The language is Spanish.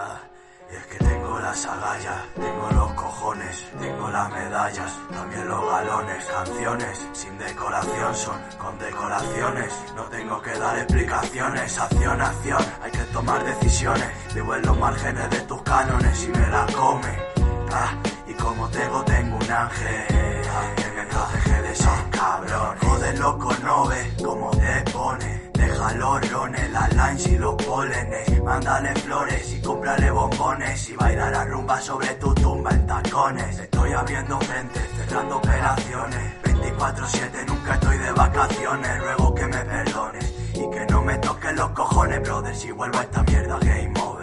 Ah, es que tengo las agallas, tengo los cojones, tengo las medallas, también los galones, canciones sin decoración son con decoraciones. No tengo que dar explicaciones, acción, acción, hay que tomar decisiones. Vivo en los márgenes de tus cánones y me la come. Ah, y como tengo, tengo un ángel Joder, loco, no ve cómo te pone. Déjalo rones, las lines y los pólenes. Mándale flores y cómprale bombones. Y bailar a rumba sobre tu tumba en tacones. Estoy abriendo frente, cerrando operaciones. 24-7, nunca estoy de vacaciones. Ruego que me perdones y que no me toquen los cojones, brother. Si vuelvo a esta mierda, game on.